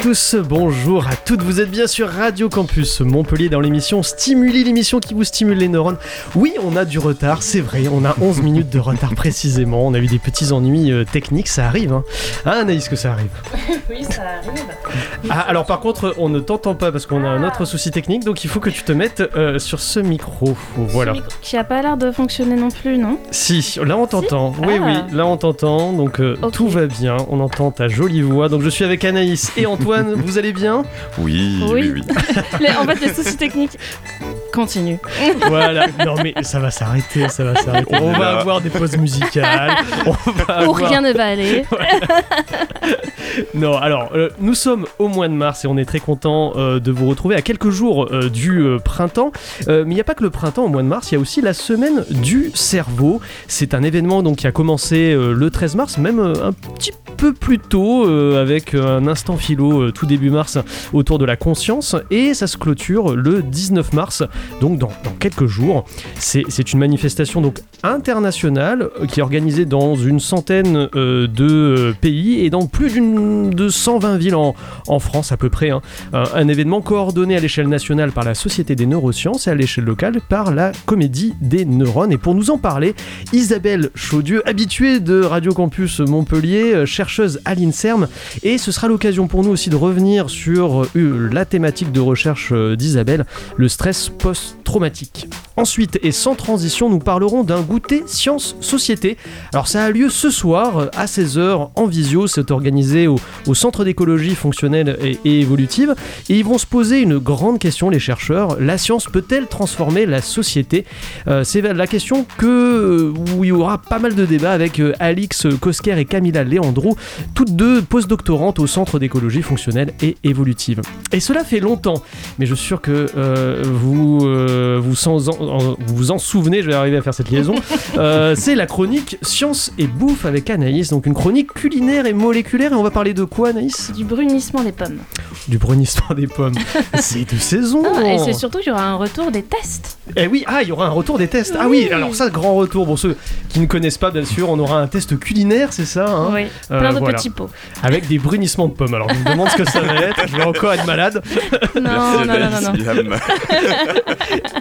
Stimuli. Bonjour à tous, bonjour à toutes, vous êtes bien sur Radio Campus Montpellier dans l'émission Stimuli, l'émission qui vous stimule les neurones. Oui, on a du retard, c'est vrai, on a 11 minutes de retard précisément, on a eu des petits ennuis euh, techniques, ça arrive. Hein. Ah Anaïs que ça arrive? Oui, ça arrive. Ah alors par contre, on ne t'entend pas parce qu'on a un autre souci technique, donc il faut que tu te mettes euh, sur ce micro. Voilà. Ce micro qui a pas l'air de fonctionner non plus, non? Si, là on t'entend, oui Ah. oui, là on t'entend, donc euh, tout va bien, on entend ta jolie voix, donc je suis avec Anaïs et Antoine, vous allez bien? Oui, Oui. oui, oui. En fait, les soucis techniques continuent. Voilà, non mais ça va s'arrêter, ça va s'arrêter. On va là. avoir des pauses musicales. On va Où avoir- rien ne va aller. Non, alors euh, nous sommes au mois de mars et on est très content euh, de vous retrouver à quelques jours euh, du euh, printemps. Euh, mais il n'y a pas que le printemps au mois de mars, il y a aussi la semaine du cerveau. C'est un événement donc qui a commencé euh, le 13 mars, même euh, un petit peu plus tôt euh, avec un instant philo euh, tout début mars autour de la conscience et ça se clôture le 19 mars, donc dans, quelques jours. C'est une manifestation donc internationale euh, qui est organisée dans une centaine euh, de euh, pays et dans plus de 120 villes en, France à peu près. hein. Un, événement coordonné à l'échelle nationale par la Société des neurosciences et à l'échelle locale par la Comédie des neurones. Et pour nous en parler, Isabelle Chaudieu, habituée de Radio Campus Montpellier, chercheuse à l'INSERM. Et ce sera l'occasion pour nous aussi de revenir sur la thématique de recherche d'Isabelle, le stress post-traumatique. Ensuite, et sans transition, nous parlerons d'un goûter sciences-société. Alors ça a lieu ce soir à 16h en visio, c'est organisé au, Centre d'écologie fonctionnelle et, évolutive. Et ils vont se poser une grande question, les chercheurs. La science peut-elle transformer la société? Euh, C'est la question que, euh, où il y aura pas mal de débats avec euh, Alix Kosker et Camilla Leandro, toutes deux postdoctorantes au Centre d'écologie fonctionnelle et évolutive. Et cela fait longtemps, mais je suis sûr que vous, euh, vous, sans- en, en- vous en souvenez, je vais arriver à faire cette liaison. Euh, c'est la chronique Science et Bouffe avec Anaïs, donc une chronique culinaire et moléculaire. Et on va parler de quoi, Anaïs? Du brunissement des pommes. Du brunissement des pommes. c'est de saison Ah, et c'est surtout qu'il y aura un retour des tests. Eh oui, ah, il y aura un retour des tests. Ah oui, alors ça, grand retour. Pour ceux qui ne connaissent pas, bien sûr, on aura un test culinaire, c'est ça hein? Oui, Euh, plein de voilà. petits pots. Avec des brunissements de pommes. Alors, je me demande ce que ça va être. Je vais encore être malade. Non, non, non, non, non.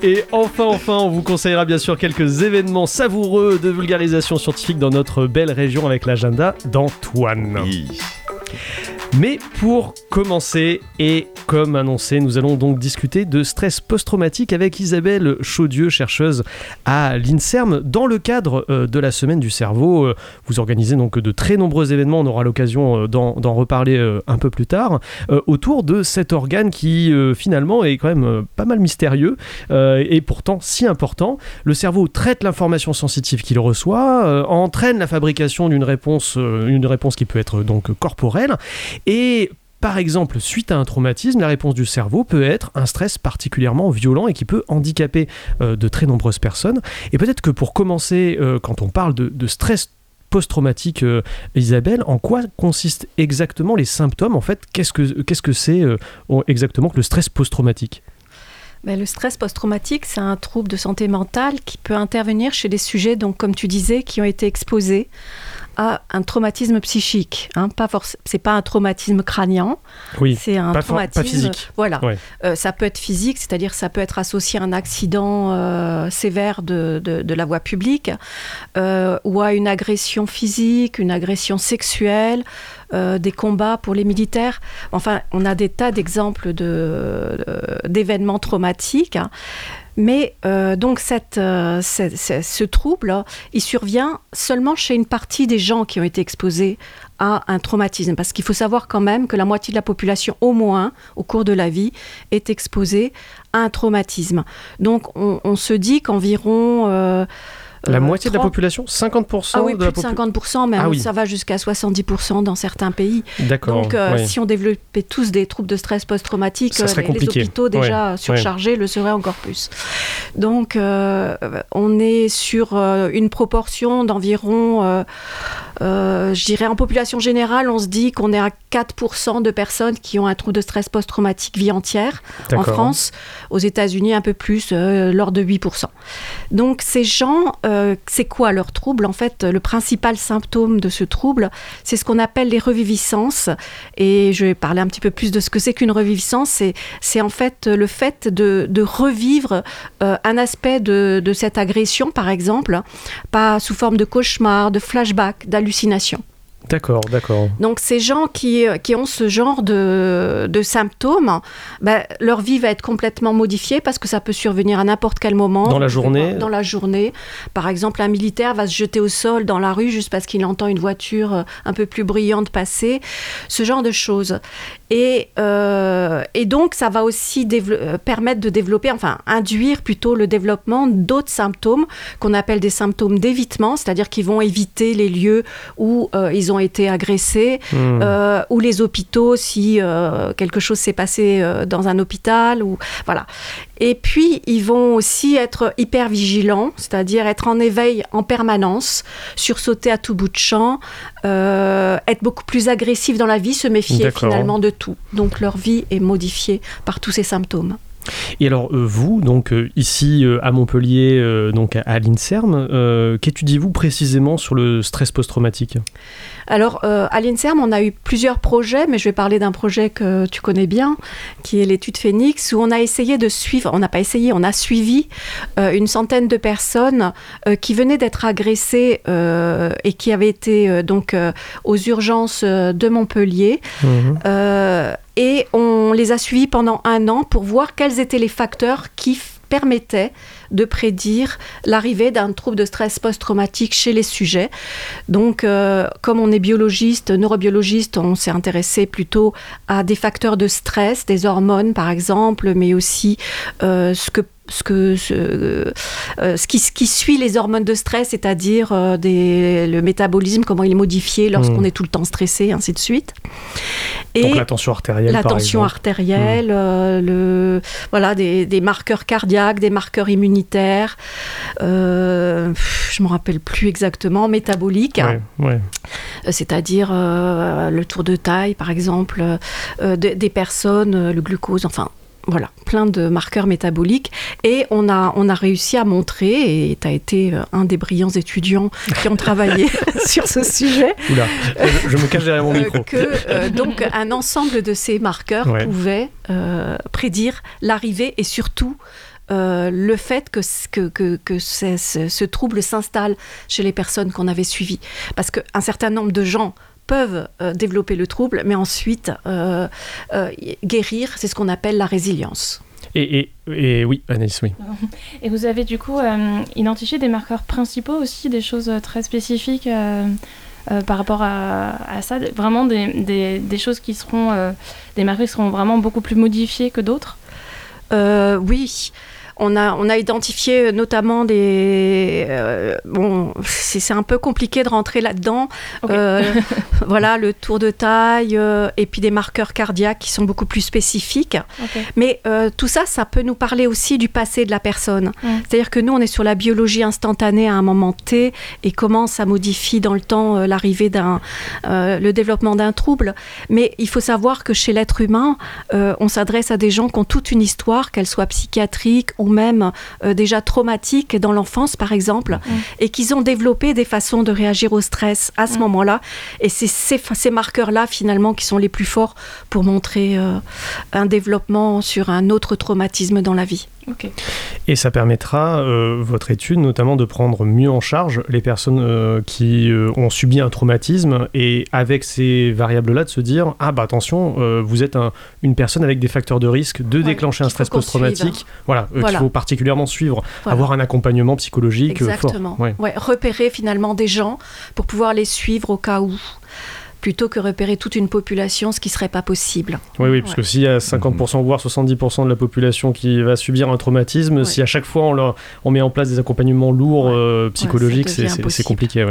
Et enfin, enfin, on vous conseillera bien sûr quelques événements savoureux de vulgarisation scientifique dans notre belle région avec l'agenda d'Antoine. Mais pour commencer, et comme annoncé, nous allons donc discuter de stress post-traumatique avec Isabelle Chaudieu, chercheuse à l'INSERM. Dans le cadre euh, de la semaine du cerveau, euh, vous organisez donc de très nombreux événements, on aura l'occasion euh, d'en reparler un peu plus tard, autour de cet organe qui finalement est quand même pas mal mystérieux et pourtant si important. Le cerveau traite l'information sensitive qu'il reçoit, entraîne la fabrication d'une réponse, une réponse qui peut être donc corporelle. Et par exemple, suite à un traumatisme, la réponse du cerveau peut être un stress particulièrement violent et qui peut handicaper euh, de très nombreuses personnes. Et peut-être que pour commencer, euh, quand on parle de, stress post-traumatique, euh, Isabelle, en quoi consistent exactement les symptômes En fait, qu'est-ce que c'est exactement que le stress post-traumatique? Ben, le stress post-traumatique, c'est un trouble de santé mentale qui peut intervenir chez des sujets, comme tu disais, qui ont été exposés à un traumatisme psychique. Hein, pas c'est pas un traumatisme crânien, Oui, c'est un pas, traumatisme. pas physique. Voilà. Ouais. Euh, ça peut être physique, c'est-à-dire ça peut être associé à un accident euh, sévère de, de- de la voie publique, euh, ou à une agression physique, une agression sexuelle, euh, des combats pour les militaires. Enfin, on a des tas d'exemples de, euh, d'événements traumatiques. hein. Mais euh, donc ce, trouble, il survient seulement chez une partie des gens qui ont été exposés à un traumatisme. Parce qu'il faut savoir quand même que la moitié de la population, au moins, au cours de la vie, est exposée à un traumatisme. Donc on, se dit qu'environ... La euh, moitié de la 30 population 50% Ah oui, de plus la de population 50%, même Ah oui. ça va jusqu'à 70% dans certains pays. D'accord. Donc, euh, si on développait tous des troubles de stress post-traumatique, euh, les, compliqué. hôpitaux déjà surchargés le seraient encore plus. Donc, euh, on est sur euh, une proportion d'environ euh, je dirais en population générale, on se dit qu'on est à 4% de personnes qui ont un trouble de stress post-traumatique vie entière en. France. Aux États-Unis, un peu plus, euh, l'ordre de 8%. Donc ces gens, euh, c'est quoi leur trouble? En fait, le principal symptôme de ce trouble, c'est ce qu'on appelle les reviviscences. Et je vais parler un petit peu plus de ce que c'est qu'une reviviscence. C'est, en fait le fait de, de revivre euh, un aspect de, de cette agression, par exemple, pas sous forme de cauchemar, de flashback, d'hallucination. D'accord, d'accord. Donc ces gens qui, qui ont ce genre de, de symptômes, ben, leur vie va être complètement modifiée parce que ça peut survenir à n'importe quel moment. Dans la journée? Dans la journée. Par exemple, un militaire va se jeter au sol dans la rue juste parce qu'il entend une voiture euh, un peu plus bruyante passer. Ce genre de choses. Et, euh, et donc, ça va aussi euh, permettre de développer, enfin, induire plutôt le développement d'autres symptômes qu'on appelle des symptômes d'évitement, c'est-à-dire qu'ils vont éviter les lieux où euh, ils ont été agressés, Hmm. euh, ou les hôpitaux si quelque chose s'est passé dans un hôpital ou voilà. Et puis ils vont aussi être hyper vigilants, c'est-à-dire être en éveil en permanence, sursauter à tout bout de champ, euh, être beaucoup plus agressifs dans la vie, se méfier finalement de tout. Donc leur vie est modifiée par tous ces symptômes. Et alors euh, vous, donc euh, ici euh, à Montpellier, donc à, l'Inserm, qu'étudiez-vous précisément sur le stress post-traumatique? Alors, à l'INSERM, on a eu plusieurs projets, mais je vais parler d'un projet que tu connais bien, qui est l'étude Phoenix, où on a essayé de suivre, on n'a pas essayé, on a suivi une centaine de personnes qui venaient d'être agressées et qui avaient été donc aux urgences de Montpellier. Mhm. Et on les a suivis pendant un an pour voir quels étaient les facteurs qui permettaient de prédire l'arrivée d'un trouble de stress post-traumatique chez les sujets. Donc, euh, comme on est biologiste, neurobiologiste, on s'est intéressé plutôt à des facteurs de stress, des hormones par exemple, mais aussi euh, ce que ce, que, ce, euh, ce, qui, ce qui suit les hormones de stress, c'est-à-dire euh, le métabolisme, comment il est modifié lorsqu'on Mm. est tout le temps stressé, et ainsi de suite. Donc la tension artérielle, La par tension exemple. artérielle, euh, le, voilà, des, des marqueurs cardiaques, des marqueurs immunitaires, euh, je ne me rappelle plus exactement, métaboliques, Ouais, ouais. c'est-à-dire le tour de taille, par exemple, de- des personnes, le glucose, enfin. Voilà, plein de marqueurs métaboliques. Et on a, on a réussi à montrer, et tu as été euh, un des brillants étudiants qui ont travaillé sur ce sujet, Oula, je, je me cache derrière mon euh, micro. que euh, donc un ensemble de ces marqueurs Ouais. pouvait euh, prédire l'arrivée et surtout euh, le fait que, que, que, que ce, ce trouble s'installe chez les personnes qu'on avait suivies. Parce qu'un certain nombre de gens peuvent euh, développer le trouble, mais ensuite euh, euh, guérir, c'est ce qu'on appelle la résilience. Et, et, et oui, Anaïs, oui. Et vous avez du coup euh, identifié des marqueurs principaux aussi, des choses très spécifiques euh, euh, par rapport à, à ça, vraiment des, des, des choses qui seront, euh, des marqueurs qui seront vraiment beaucoup plus modifiés que d'autres? Euh, oui. On a, on a identifié notamment des... euh, bon, c'est un peu compliqué de rentrer là-dedans. Euh, voilà, le tour de taille euh, et puis des marqueurs cardiaques qui sont beaucoup plus spécifiques. Mais euh, tout ça, ça peut nous parler aussi du passé de la personne. Mm. C'est-à-dire que nous, on est sur la biologie instantanée à un moment T et comment ça modifie dans le temps euh, l'arrivée d'un, euh, le développement d'un trouble. Mais il faut savoir que chez l'être humain, euh, on s'adresse à des gens qui ont toute une histoire, qu'elle soit psychiatrique ou même euh, déjà traumatique dans l'enfance, par exemple, et qu'ils ont développé des façons de réagir au stress à ce moment-là. Et c'est ces, ces marqueurs-là, finalement, qui sont les plus forts pour montrer euh, un développement sur un autre traumatisme dans la vie. Et ça permettra, euh, votre étude, notamment de prendre mieux en charge les personnes euh, qui euh, ont subi un traumatisme et avec ces variables-là de se dire Ah, bah attention, vous êtes un- une personne avec des facteurs de risque de Ouais, déclencher un stress post-traumatique. Voilà, Voilà. qu'il faut particulièrement suivre, Voilà. avoir un accompagnement psychologique Exactement. fort. Ouais. Ouais, repérer finalement des gens pour pouvoir les suivre au cas où. Plutôt que repérer toute une population, ce qui serait pas possible. Oui, oui, parce que s'il y a 50% voire 70% de la population qui va subir un traumatisme, si à chaque fois on, leur, on met en place des accompagnements lourds euh, psychologiques, c'est compliqué.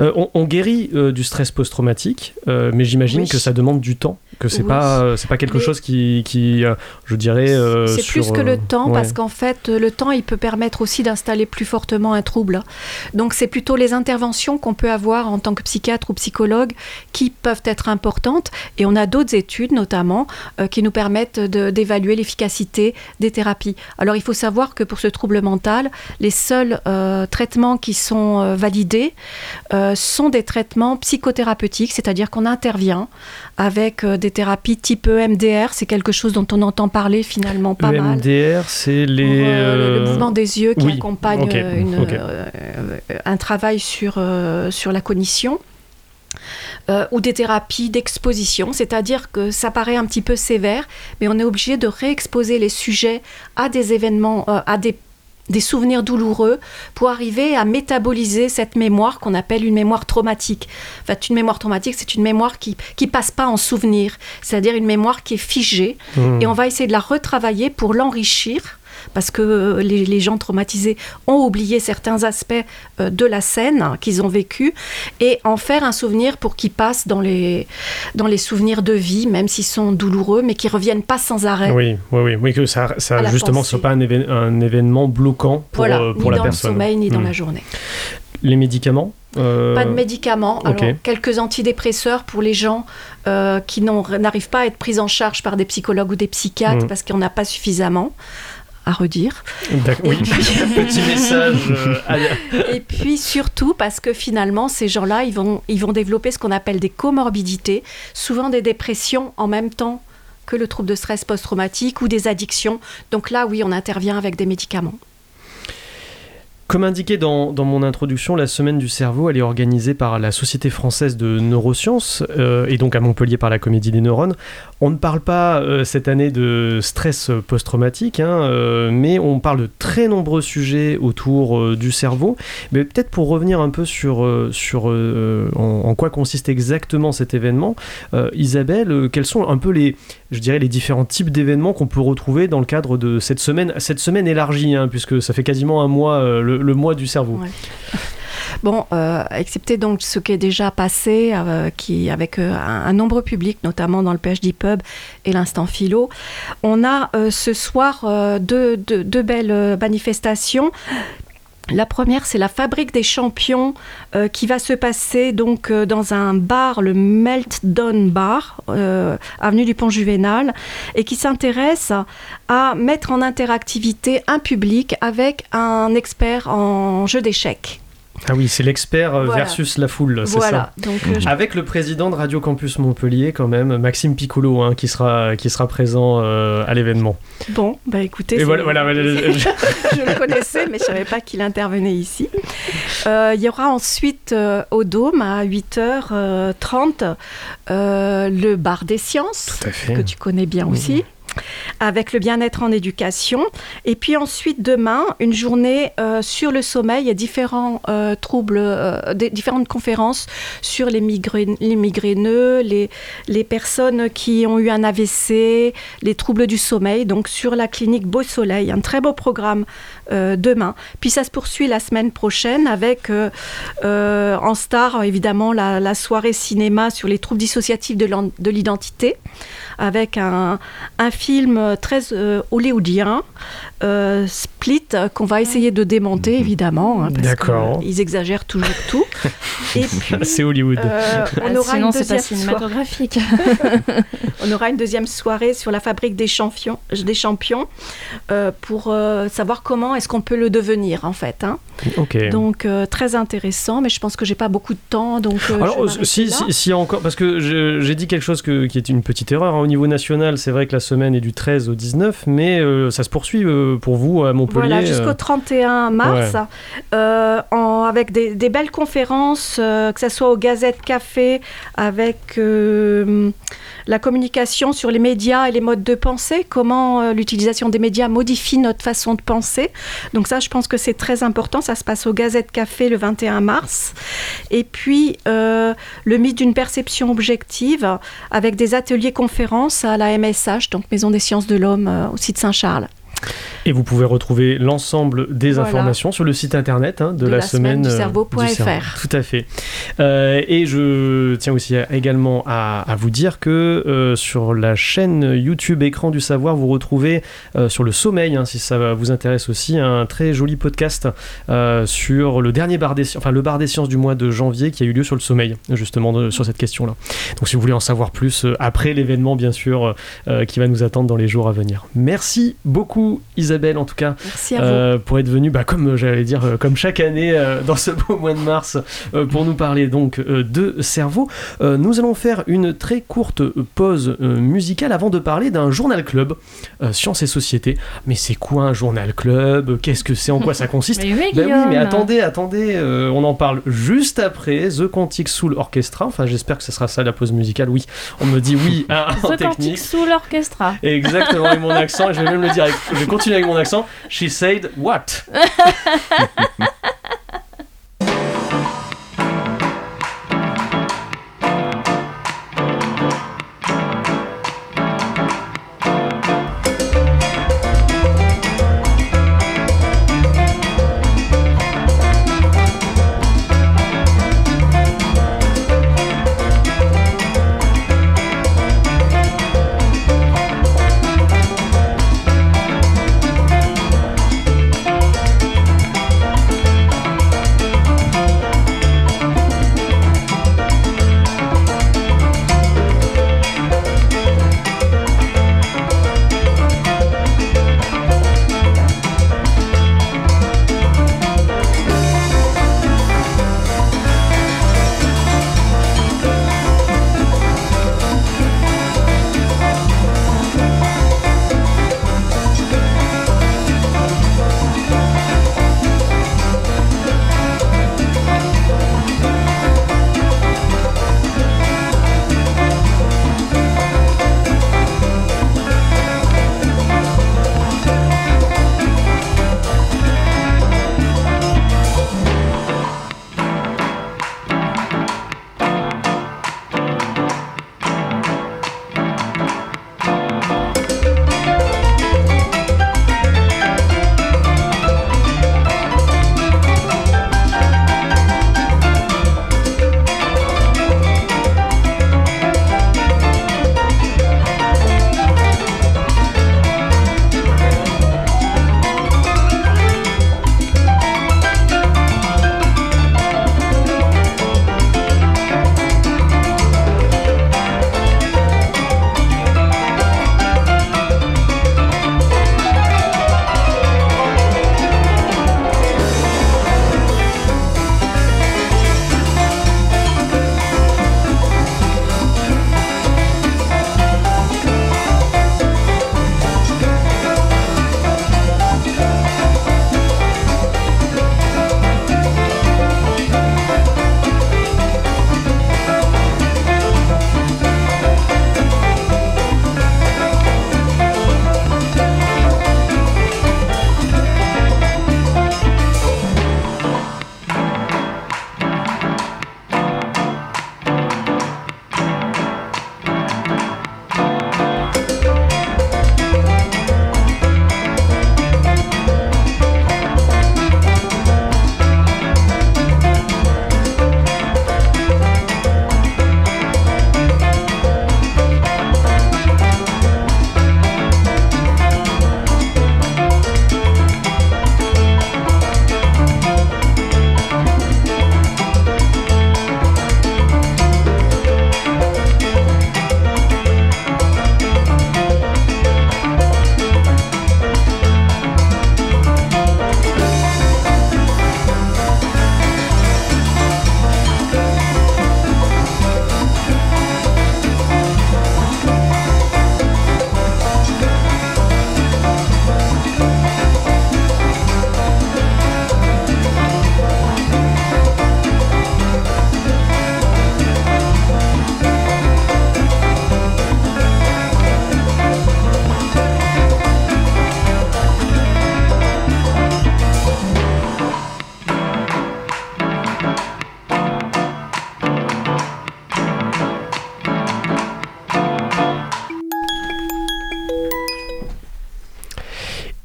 Euh, on, guérit euh, du stress post-traumatique, mais j'imagine que ça demande du temps, que c'est pas c'est pas quelque chose qui, qui je dirais. c'est plus que le temps, parce qu'en fait, le temps, il peut permettre aussi d'installer plus fortement un trouble. Donc c'est plutôt les interventions qu'on peut avoir en tant que psychiatre ou psychologue qui peuvent être importantes. Et on a d'autres études, notamment, euh, qui nous permettent d'évaluer l'efficacité des thérapies. Alors il faut savoir que pour ce trouble mental, les seuls euh, traitements qui sont euh, validés sont des traitements psychothérapeutiques, c'est-à-dire qu'on intervient avec des thérapies type EMDR. C'est quelque chose dont on entend parler finalement pas mal. EMDR, c'est les... le mouvement des yeux qui accompagne un travail sur, sur la cognition. Euh, ou des thérapies d'exposition, c'est-à-dire que ça paraît un petit peu sévère, mais on est obligé de réexposer les sujets à des événements, euh, à des, des souvenirs douloureux pour arriver à métaboliser cette mémoire qu'on appelle une mémoire traumatique. En fait, une mémoire traumatique, c'est une mémoire qui ne passe pas en souvenir, c'est-à-dire une mémoire qui est figée, mmh. et on va essayer de la retravailler pour l'enrichir parce que euh, les, gens traumatisés ont oublié certains aspects euh, de la scène qu'ils ont vécu et en faire un souvenir pour qu'ils passent dans les, dans les souvenirs de vie, même s'ils sont douloureux, mais qui reviennent pas sans arrêt. Oui, oui, oui, oui que ça, ça justement, ce soit pas un, un, événement bloquant pour, euh, pour la personne. Ni dans le sommeil, ni dans hmm. la journée. Les médicaments Pas de médicaments. Alors, quelques antidépresseurs pour les gens qui n'arrivent pas à être pris en charge par des psychologues ou des psychiatres hmm. parce qu'il n'y en a pas suffisamment à redire. Oui, petit message. Euh, et puis surtout parce que finalement, ces gens-là, ils vont, ils vont développer ce qu'on appelle des comorbidités, souvent des dépressions en même temps que le trouble de stress post-traumatique ou des addictions. Donc là, oui, on intervient avec des médicaments. Comme indiqué dans, mon introduction, la semaine du cerveau, elle est organisée par la Société française de neurosciences euh, et donc à Montpellier par la Comédie des neurones. On ne parle pas euh, cette année de stress post-traumatique, hein, euh, mais on parle de très nombreux sujets autour du cerveau. Mais peut-être pour revenir un peu sur, sur en, quoi consiste exactement cet événement, Isabelle, quels sont un peu les, je dirais, les différents types d'événements qu'on peut retrouver dans le cadre de cette semaine, cette semaine élargie, hein, puisque ça fait quasiment un mois le, le mois du cerveau. Bon, euh, excepté donc ce qui est déjà passé, euh, qui avec euh, un, nombre public, notamment dans le PhD Pub et l'instant philo, on a ce soir deux, deux, belles manifestations la première, c'est la Fabrique des Champions euh, qui va se passer donc euh, dans un bar, le Meltdown Bar, euh, avenue du Pont Juvénal, et qui s'intéresse à mettre en interactivité un public avec un expert en jeu d'échecs. Ah oui, c'est l'expert euh, versus la foule, c'est ça. Donc, euh, Avec le président de Radio Campus Montpellier, quand même, Maxime Piccolo, hein, qui, sera, qui sera présent euh, à l'événement. Bon, bah écoutez, voilà, je... je le connaissais, mais je ne savais pas qu'il intervenait ici. Il y aura ensuite au Dôme à 8h30 le bar des sciences, que tu connais bien aussi avec le bien-être en éducation. Et puis ensuite, demain, une journée euh, sur le sommeil. A différents euh, troubles, euh, différentes conférences sur les, les migraineux, les, les, personnes qui ont eu un AVC, les troubles du sommeil. Donc sur la clinique Beau Soleil, un très beau programme demain. Puis ça se poursuit la semaine prochaine avec en star, évidemment, la, la, soirée cinéma sur les troubles dissociatifs de l'identité avec un, un film très euh, hollywoodien, euh, Split, qu'on va essayer de démonter mhm. évidemment. Hein, D'accord. Ils exagèrent toujours tout. C'est Hollywood. Euh, on aura Sinon, c'est pas cinématographique. on aura une deuxième soirée sur la fabrique des champions, des champions pour savoir comment est-ce qu'on peut le devenir en fait. Hein. Donc très intéressant, mais je pense que j'ai pas beaucoup de temps, donc. Alors si, si, si, encore, parce que j'ai dit quelque chose que, qui est une petite erreur hein. au niveau national. C'est vrai que la semaine est du 13 au 19, mais ça se poursuit pour vous à Montpellier Voilà, jusqu'au 31 euh, mars, en, avec des, des, belles conférences, que ce soit au Gazette Café, avec la communication sur les médias et les modes de pensée, comment l'utilisation des médias modifie notre façon de penser. Donc ça, je pense que c'est très important. Ça se passe au Gazette Café le 21 mars. Et puis, euh, le mythe d'une perception objective avec des ateliers conférences à la MSH, donc Maison des sciences de l'homme euh, au site Saint-Charles. Et vous pouvez retrouver l'ensemble des Voilà. informations sur le site internet hein, de, De la, la semaine du euh, cerveau.fr. Tout à fait. Euh, et je tiens aussi à- également à, à vous dire que euh, sur la chaîne YouTube Écran du Savoir, vous retrouvez euh, sur le sommeil, hein, si ça vous intéresse aussi, un très joli podcast sur le dernier bar des sciences, enfin le bar des sciences du mois de janvier qui a eu lieu sur le sommeil, justement de- sur cette question-là. Donc si vous voulez en savoir plus après l'événement, bien sûr, qui va nous attendre dans les jours à venir. Merci beaucoup Isabelle en tout cas Merci à vous. euh, pour être venue, bah, comme euh, j'allais dire, euh, comme chaque année euh, dans ce beau mois de mars, euh, pour nous parler donc de cerveau. Nous allons faire une très courte pause musicale avant de parler d'un journal club, Sciences et Société. Mais c'est quoi un journal club? Qu'est-ce que c'est? En quoi ça consiste? Mais oui, Ben oui, mais attendez, attendez, on en parle juste après The Quantic Soul Orchestra. Enfin, j'espère que ce sera ça la pause musicale. Oui, on me dit oui hein, en The Quantic technique. Soul Orchestra. Exactement, avec mon accent, et je vais même le dire, avec- je vais continuer avec mon accent. She said what?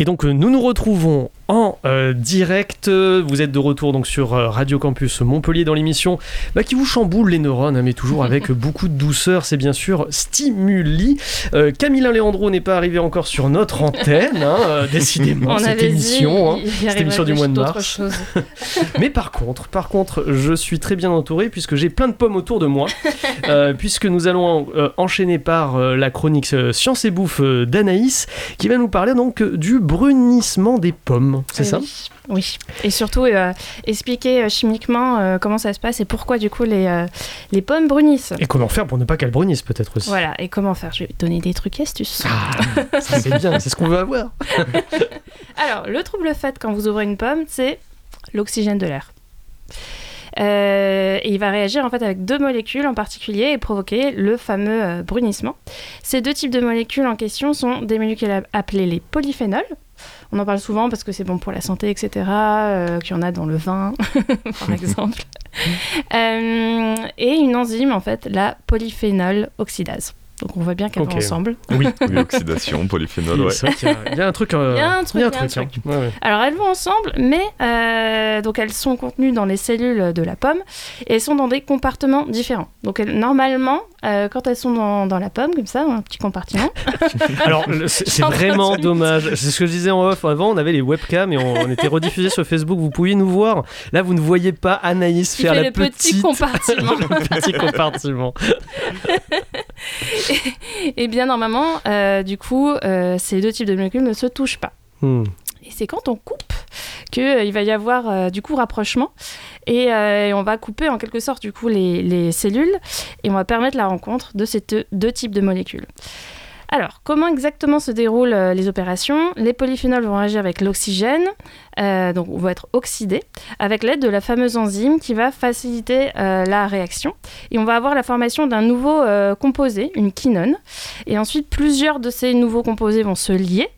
Et donc euh, nous nous retrouvons euh, direct. Vous êtes de retour donc sur euh, Radio Campus Montpellier dans l'émission bah, qui vous chamboule les neurones, hein, mais toujours avec beaucoup de douceur. C'est bien sûr Stimuli. Euh, Camilla Leandro n'est pas arrivé encore sur notre antenne, hein, euh, décidément On cette émission. dit, hein. cette émission du mois de mars. Mais par contre, par contre, je suis très bien entouré puisque j'ai plein de pommes autour de moi, puisque nous allons enchaîner par la chronique Science et Bouffe d'Anaïs, qui va nous parler donc du brunissement des pommes. C'est Oui, ça Oui. Et surtout euh, expliquer euh, chimiquement euh, comment ça se passe et pourquoi du coup les, euh, les pommes brunissent. Et comment faire pour ne pas qu'elles brunissent peut-être aussi Voilà, et comment faire? Je vais te donner des trucs astuces. Ah, ça c'est bien, c'est ce qu'on veut avoir. Alors, le trouble fait quand vous ouvrez une pomme, c'est l'oxygène de l'air. Euh, et il va réagir en fait avec deux molécules en particulier et provoquer le fameux euh, brunissement. Ces deux types de molécules en question sont des molécules appelées les polyphénols. On en parle souvent parce que c'est bon pour la santé, etc. euh, qu'il y en a dans le vin, par exemple. Et une enzyme, en fait, la polyphénol oxydase. Donc on voit bien qu'elles vont ensemble. Oui, Oui, oxydation, polyphénol, ouais. a- il y, a un truc. euh, Il y a un truc, un a truc. truc. hein. Ouais, ouais. Alors elles vont ensemble, mais euh, donc elles sont contenues dans les cellules de la pomme et elles sont dans des compartiments différents. Donc elles- normalement, euh, quand elles sont dans, dans la pomme, comme ça, un petit compartiment, Alors, c'est vraiment dommage. C'est ce que je disais en off. Avant, on avait les webcams et on, on était rediffusé sur Facebook. Vous pouviez nous voir. Là, vous ne voyez pas Anaïs faire la le petit petite. compartiment. le petit compartiment. et bien normalement, euh, du coup, euh, ces deux types de molécules ne se touchent pas. Hmm. C'est quand on coupe qu'il va y avoir euh, du coup rapprochement et, euh, et on va couper en quelque sorte du coup les, les cellules et on va permettre la rencontre de ces deux types de molécules. Alors, comment exactement se déroulent euh, les opérations? Les polyphénols vont réagir avec l'oxygène, euh, donc vont être oxydés, avec l'aide de la fameuse enzyme qui va faciliter euh, la réaction. Et on va avoir la formation d'un nouveau composé, une quinone. Et ensuite, plusieurs de ces nouveaux composés vont se lier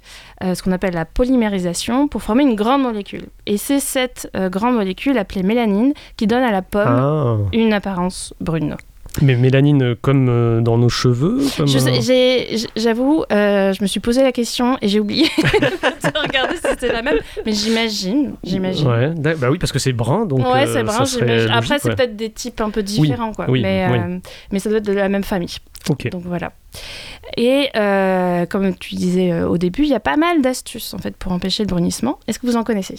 ce qu'on appelle la polymérisation, pour former une grande molécule. Et c'est cette grande molécule appelée mélanine qui donne à la pomme Ah. une apparence brune. Mais mélanine, euh, comme euh, dans nos cheveux comme, Je sais- euh, J'avoue, je me suis posé la question et j'ai oublié de regarder si c'était la même, mais j'imagine, j'imagine. Ouais, bah oui, parce que c'est brun, donc. ouais, euh, brun, j'imagine. Après, c'est peut-être des types un peu différents, quoi. oui, mais, oui. euh, mais ça doit être de la même famille. Donc voilà. Et comme tu disais au début, il y a pas mal d'astuces en fait pour empêcher le brunissement. Est-ce que vous en connaissez?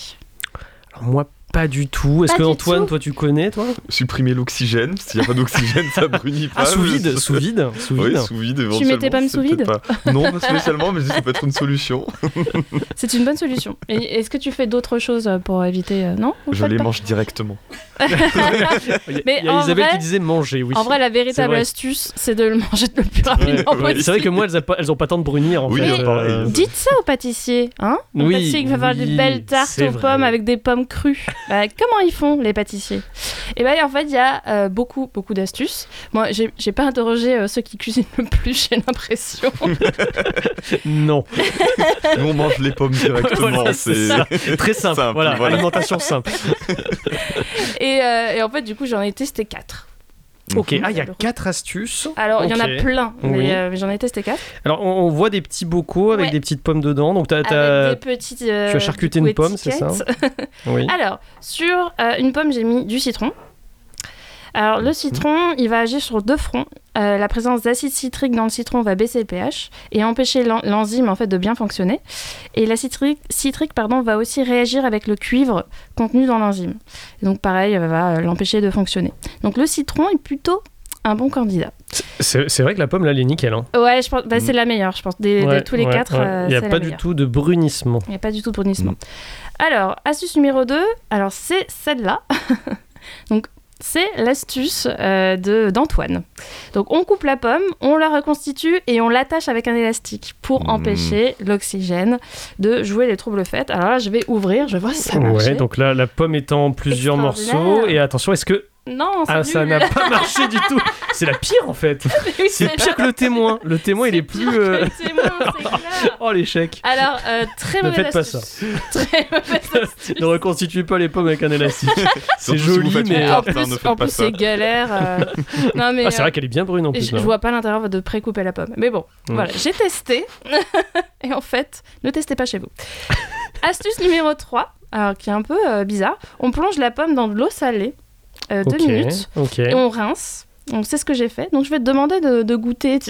Alors, moi, pas du tout. Est-ce Pas que Antoine, tout toi, tu connais, toi? Supprimer l'oxygène, s'il n'y a pas d'oxygène, ça brunit pas. Ah, sous mais vide, sous vide, sous Oui, vide. sous vide, éventuellement. mettais pas me c'est sous vide pas- Non, pas spécialement, mais ça peut être une solution. C'est une bonne solution. Et est-ce que tu fais d'autres choses euh, pour éviter euh, Non Vous Je les pas mange directement. Il y a- Mais il y a en Isabelle vrai- qui disait manger, oui. En vrai, la véritable vrai. astuce, c'est de le manger le plus rapidement ouais. possible. C'est vrai que moi, elles, pas, elles ont pas tant de brunir en Oui, fait. euh, pareil. Dites ça aux pâtissiers, hein Oui, pâtissiers qui veulent faire oui, des belles tartes aux pommes avec des pommes crues. Bah, comment ils font, les pâtissiers? Et bien, en fait, il y a euh, beaucoup, beaucoup d'astuces. Moi, j'ai j'ai pas interrogé euh, ceux qui cuisinent le plus, j'ai l'impression. Non, Nous, on mange les pommes directement. Voilà, c'est très simple. Simple, voilà, voilà. alimentation simple. et, euh, et en fait, du coup, j'en ai testé quatre. Ok, ah, il y a quatre astuces. Alors, il y en a plein, mais, Oui. euh, mais j'en ai testé quatre. Alors, on, on voit des petits bocaux avec Ouais. des petites pommes dedans. Donc, t'as, t'as- des petites. euh, tu as charcuté coup, une pomme, c'est ça. Oui. Alors, sur euh, une pomme, j'ai mis du citron. Alors, le citron, il va agir sur deux fronts. Euh, la présence d'acide citrique dans le citron va baisser le pH et empêcher l'en- l'enzyme en fait de bien fonctionner. Et l'acide citrique, citrique pardon, va aussi réagir avec le cuivre contenu dans l'enzyme. Donc, pareil, euh, va euh, l'empêcher de fonctionner. Donc, le citron est plutôt un bon candidat. C'est, vrai que la pomme, là, elle est nickel. hein. Ouais, je pense, bah, c'est la meilleure, je pense. Des, Ouais, tous les ouais, quatre, ouais. euh, Il n'y a pas du tout de brunissement. Il n'y a pas du tout de brunissement. Mm. Alors, astuce numéro 2, alors c'est celle-là. Donc, c'est l'astuce euh, de- d'Antoine. Donc, on coupe la pomme, on la reconstitue et on l'attache avec un élastique pour Mm. empêcher l'oxygène de jouer les troubles faits. Alors là, je vais ouvrir, je vais voir si ça marche. Ouais, donc là, la pomme est en plusieurs morceaux. Et attention, est-ce que Non, Ah, ça n'a pas marché du tout. C'est la pire en fait. Oui, C'est pire que le témoin. Le témoin, il est plus. que euh, le témoin, c'est clair. Oh l'échec. Alors, euh, très Ne mauvaise faites pas astuce. Très mauvaise astuce. Ne reconstituez pas les pommes avec un élastique. C'est si joli, mais. En plus, hein, ne en plus ça. c'est galère. euh. Non, mais Ah, c'est euh, vrai qu'elle est bien brune en plus. je vois pas l'intérieur de pré-couper la pomme. Mais bon, Mm. voilà, j'ai testé. Et en fait, ne testez pas chez vous. Astuce numéro 3, alors, qui est un peu euh, bizarre. On plonge la pomme dans de l'eau salée, euh, deux minutes, Ok. et on rince. Donc c'est ce que j'ai fait. Donc je vais te demander de, de goûter.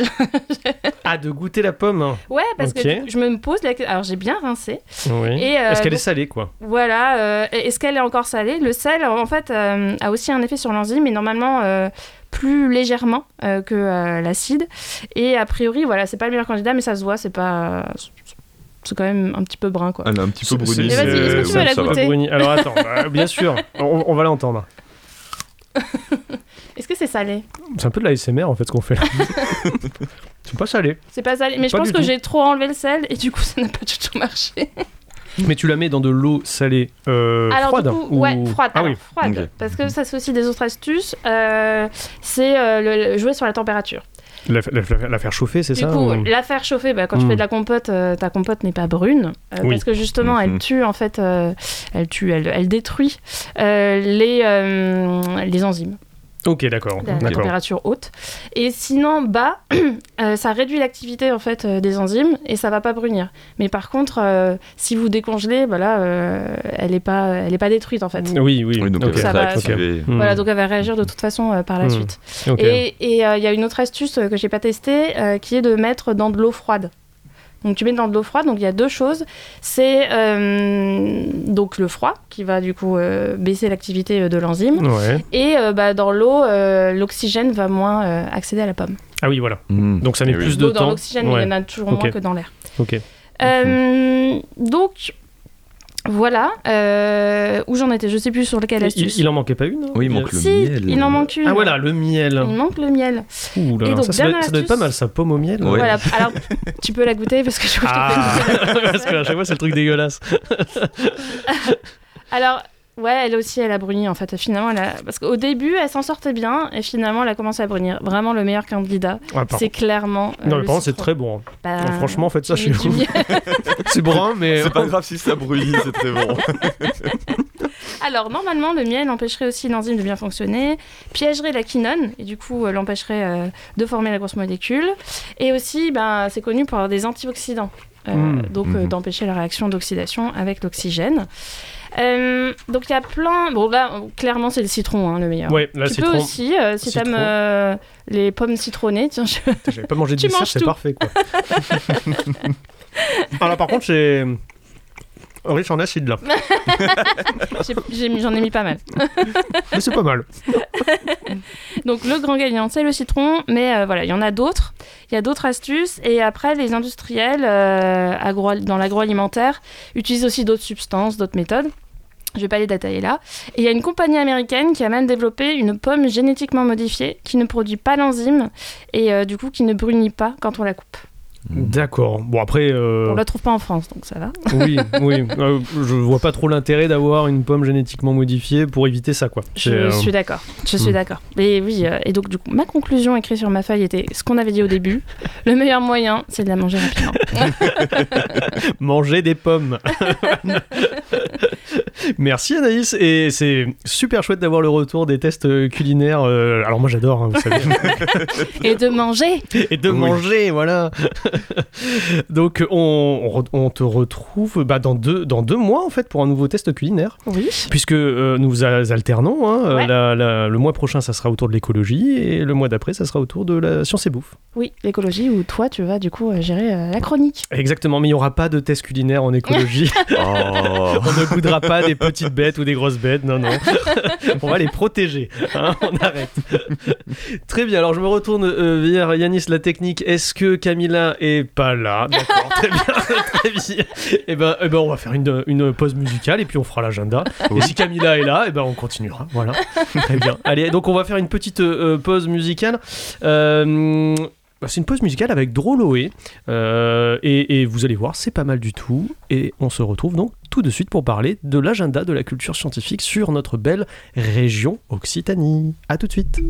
Ah, de goûter la pomme. hein. Ouais, parce que je me pose la question. Alors j'ai bien rincé. Oui. Et, euh, Est-ce qu'elle est salée quoi? Voilà. euh, Est-ce qu'elle est encore salée? Le sel, en fait, euh, a aussi un effet sur l'enzyme, mais normalement euh, plus légèrement euh, que euh, l'acide. Et a priori, voilà, c'est pas le meilleur candidat, mais ça se voit, c'est pas. C'est quand même un petit peu brun, quoi. Elle est un petit peu brunie. Est-ce que tu veux la goûter? Alors attends, bah, bien sûr, on, on va l'entendre. Est-ce que c'est salé C'est un peu de la SMR en fait ce qu'on fait là. c'est pas salé. C'est pas salé, mais je pense que j'ai trop enlevé le sel et du coup ça n'a pas du tout marché. Mais tu la mets dans de l'eau salée euh, Alors froide du coup, ou- ouais, froide. Ah alors, oui. froide. Parce que ça c'est aussi des autres astuces. euh, c'est euh, jouer sur la température. La, la- la- la faire chauffer, c'est Du ça coup, ou- la faire chauffer, bah, quand tu Mm. fais de la compote, euh, ta compote n'est pas brune. euh, Oui. Parce que justement, Mhm. elle tue, en fait, euh, elle tue, elle, elle détruit euh, les, euh, les enzymes, Ok, d'accord. la d'accord. température haute. Et sinon, bas, euh, ça réduit l'activité, en fait, euh, des enzymes et ça va pas brunir. Mais par contre, euh, si vous décongelez, bah là, euh, elle n'est pas, elle est pas détruite, en fait. Oui, oui. Oui, donc Ça va réactiver. Hmm. Voilà, donc elle va réagir de toute façon euh, par la Mm. suite. Et euh, il y a une autre astuce que j'ai pas testée, euh, qui est de mettre dans de l'eau froide. Donc tu mets dans de l'eau froide, donc il y a deux choses. C'est euh, donc le froid qui va du coup euh, baisser l'activité de l'enzyme. Ouais. Et euh, bah, dans l'eau, euh, l'oxygène va moins euh, accéder à la pomme. Ah oui, voilà. Hmm. Donc ça met Eh oui. plus de L'eau, dans temps. l'oxygène, Ouais. il y en a toujours moins que dans l'air. Ok. Euh, donc voilà euh, où j'en étais. Je sais plus sur lequel Il, astuce. il en manquait pas une hein Oui, il manque le si, miel. il en manque une. Ah voilà, le miel. Il manque le miel. Ouh là donc, ça, ça doit, dernière ça doit être pas mal, ça, pomme au miel. Ouais. Voilà. Alors tu peux la goûter parce que je que goûter Ah, la parce qu'à chaque fois, c'est le truc dégueulasse. Alors, ouais, elle aussi, elle a bruni en fait. Finalement, elle a... parce qu'au début, elle s'en sortait bien et finalement, elle a commencé à brunir. Vraiment, le meilleur candidat, Ouais, par- c'est clairement. euh, Non, mais le par contre, c'est très bon. Bah, Non, franchement, faites ça chez vous. C'est brun, mais. C'est pas grave si ça brûle, c'est très bon. Alors, normalement, le miel empêcherait aussi l'enzyme de bien fonctionner, piégerait la quinone et du coup, euh, l'empêcherait euh, de former la grosse molécule. Et aussi, ben, c'est connu pour avoir des antioxydants. Euh, Mm. donc euh, Mhm. d'empêcher la réaction d'oxydation avec l'oxygène. Euh, donc il y a plein. Bon là, clairement c'est le citron hein, le meilleur. Ouais, là, tu citron. peux aussi, euh, si t'aimes euh, les pommes citronnées, tiens, je- J'avais pas mangé de dessert, c'est parfait quoi. Alors, par contre, c'est. Riche en acide là. j'en ai mis pas mal. Mais c'est pas mal. Donc le grand gagnant, c'est le citron, mais euh, voilà, il y en a d'autres. Il y a d'autres astuces, et après, les industriels euh, agro- dans l'agroalimentaire utilisent aussi d'autres substances, d'autres méthodes. Je vais pas les détailler là. Et il y a une compagnie américaine qui a même développé une pomme génétiquement modifiée qui ne produit pas l'enzyme et euh, du coup qui ne brunit pas quand on la coupe. D'accord. Bon, après. euh, On la trouve pas en France, donc ça va. Oui, oui. Euh, je vois pas trop l'intérêt d'avoir une pomme génétiquement modifiée pour éviter ça quoi. Je euh, suis d'accord. Je suis hmm. d'accord. Et oui, euh, et donc du coup, ma conclusion écrite sur ma feuille était ce qu'on avait dit au début. Le meilleur moyen, c'est de la manger rapidement. Manger des pommes. Merci Anaïs et c'est super chouette d'avoir le retour des tests euh, culinaires. euh, alors moi j'adore, hein, vous savez. et de manger. et de Oui. manger, voilà. Donc on, te retrouve bah, dans, deux, dans deux mois en fait pour un nouveau test culinaire. Oui. Puisque euh, nous alternons, hein, euh, Ouais. la- la- le mois prochain ça sera autour de l'écologie et le mois d'après ça sera autour de la science et bouffe. Oui, l'écologie où toi tu vas du coup gérer euh, la chronique. Exactement, mais il n'y aura pas de test culinaire en écologie. Oh. On ne goûtera pas des petites bêtes ou des grosses bêtes, non, non. on va les protéger, hein, on arrête. très bien, alors je me retourne euh, vers Yanis la technique. Est-ce que Camilla est pas là? D'accord, très bien, très bien. Et ben, eh ben, on va faire une, une pause musicale et puis on fera l'agenda. Oui. Et si Camilla est là, et ben, on continuera. Voilà, très bien. Allez, donc on va faire une petite euh, pause musicale. Euh, c'est une pause musicale avec Droloé. Euh, et, et vous allez voir, c'est pas mal du tout. Et on se retrouve donc tout de suite pour parler de l'agenda de la culture scientifique sur notre belle région Occitanie. A tout de suite.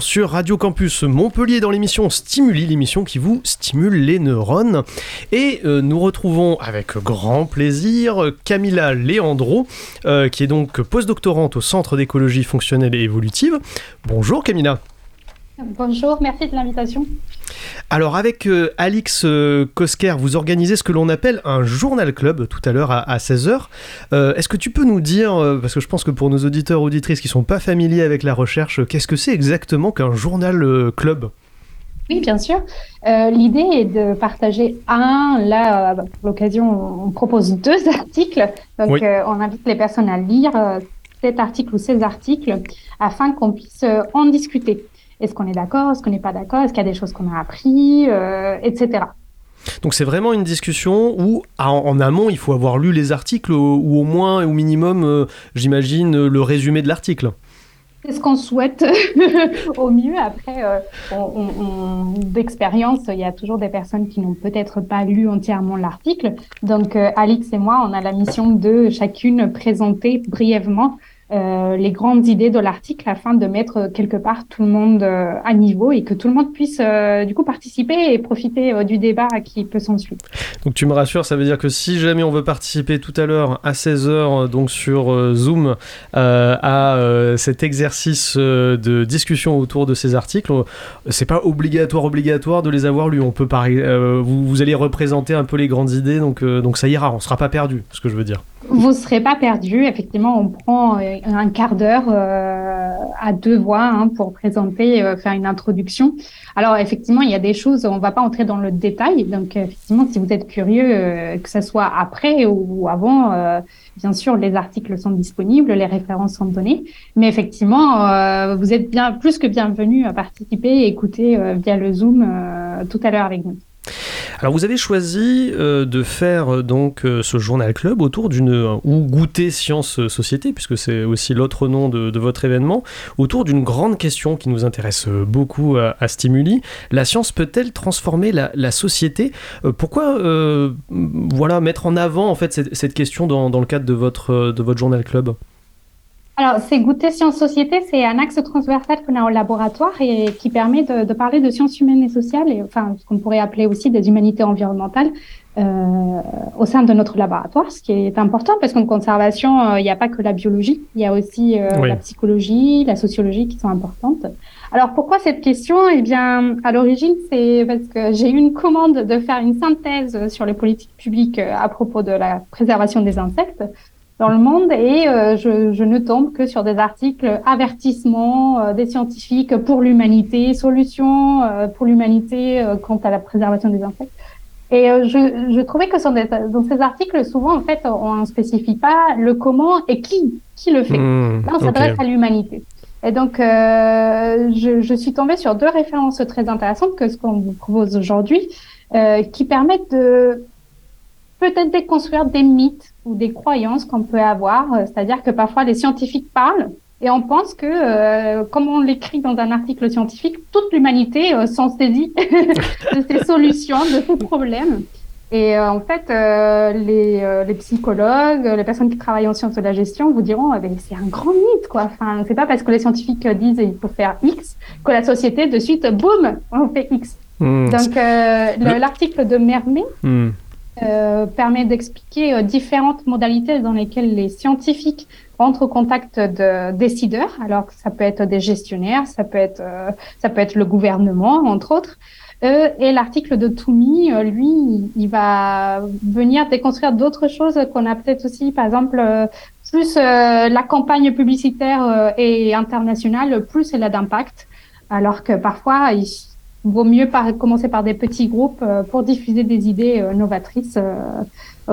Sur Radio Campus Montpellier dans l'émission Stimuli, l'émission qui vous stimule les neurones. Et euh, nous retrouvons avec grand plaisir Camilla Leandro, euh, qui est donc postdoctorante au Centre d'écologie fonctionnelle et évolutive. Bonjour Camilla. Bonjour, merci de l'invitation. Alors avec euh, Alix euh, Kosker, vous organisez ce que l'on appelle un journal club tout à l'heure à, à 16h. Euh, Est-ce que tu peux nous dire, parce que je pense que pour nos auditeurs auditrices qui sont pas familiers avec la recherche, qu'est-ce que c'est exactement qu'un journal club? Oui, bien sûr. L'idée est de partager un, là, pour l'occasion, on propose deux articles. Donc, Oui. on invite les personnes à lire cet article ou ces articles afin qu'on puisse en discuter. Est-ce qu'on est d'accord? Est-ce qu'on n'est pas d'accord? Est-ce qu'il y a des choses qu'on a appris? Euh, Etc. Donc c'est vraiment une discussion où en, amont il faut avoir lu les articles ou, au moins au minimum, euh, j'imagine, le résumé de l'article. C'est ce qu'on souhaite au mieux. Après, euh, on, on- on- d'expérience, il y a toujours des personnes qui n'ont peut-être pas lu entièrement l'article. Donc, euh, Alix et moi, on a la mission de chacune présenter brièvement euh, les grandes idées de l'article afin de mettre quelque part tout le monde euh, à niveau et que tout le monde puisse euh, du coup participer et profiter du débat qui peut s'en suivre. Donc tu me rassures, ça veut dire que si jamais on veut participer tout à l'heure à 16h donc sur Zoom à cet exercice de discussion autour de ces articles, c'est pas obligatoire obligatoire de les avoir lus. On peut vous, vous allez représenter un peu les grandes idées, donc donc ça ira, on sera pas perdu, ce que je veux dire. Vous ne serez pas perdu. Effectivement, on prend euh, un quart d'heure euh, à deux voix hein, pour présenter, euh, faire une introduction. Alors, effectivement, il y a des choses, on ne va pas entrer dans le détail. Donc, effectivement, si vous êtes curieux, euh, que ce soit après ou avant, euh, bien sûr, les articles sont disponibles, les références sont données. Mais effectivement, euh, vous êtes bien plus que bienvenus à participer et écouter via le Zoom tout à l'heure avec nous. Alors vous avez choisi euh, de faire euh, donc euh, ce journal club autour d'une ou goûter science société puisque c'est aussi l'autre nom de, votre événement autour d'une grande question qui nous intéresse beaucoup à, Stimuli. La science peut-elle transformer la, société? Pourquoi voilà mettre en avant en fait cette, question dans, le cadre de votre journal club? Alors, c'est Goûter Sciences Société, c'est un axe transversal qu'on a au laboratoire et qui permet de, de parler de sciences humaines et sociales, et, enfin, ce qu'on pourrait appeler aussi des humanités environnementales, euh, au sein de notre laboratoire, ce qui est important parce qu'en conservation, euh, il n'y a pas que la biologie, il y a aussi euh, Oui. la psychologie, la sociologie qui sont importantes. Alors, pourquoi cette question? Eh bien, à l'origine, c'est parce que j'ai eu une commande de faire une synthèse sur les politiques publiques euh, à propos de la préservation des insectes dans le monde et euh, je, je ne tombe que sur des articles avertissements euh, des scientifiques pour l'humanité, solutions euh, pour l'humanité euh, quant à la préservation des insectes. Et euh, je, je trouvais que sur des- dans ces articles, souvent, en fait, on ne spécifie pas le comment et qui, qui le fait. Hmm, Là, on s'adresse à l'humanité. Et donc, euh, je, je suis tombée sur deux références très intéressantes que ce qu'on vous propose aujourd'hui, euh, qui permettent de peut-être déconstruire des mythes ou des croyances qu'on peut avoir. Euh, C'est-à-dire que parfois, les scientifiques parlent et on pense que, euh, comme on l'écrit dans un article scientifique, toute l'humanité euh, s'en saisit de ces solutions, de ces problèmes. Et euh, en fait, les, les psychologues, les personnes qui travaillent en sciences de la gestion vous diront, ah c'est un grand mythe, quoi. Enfin, c'est pas parce que les scientifiques disent il faut faire X que la société de suite, boum, on fait X. Hmm, Donc, le- Le- l'article de Mermet hmm. Euh, permet d'expliquer euh, différentes modalités dans lesquelles les scientifiques rentrent au contact de décideurs. Alors que ça peut être des gestionnaires, ça peut être euh, ça peut être le gouvernement entre autres. Euh, et l'article de Toumi, euh, lui, il- va venir déconstruire d'autres choses qu'on a peut-être aussi, par exemple, plus la campagne publicitaire et internationale, plus elle a d'impact. Alors que parfois, il vaut mieux par, commencer par des petits groupes euh, pour diffuser des idées euh, novatrices euh,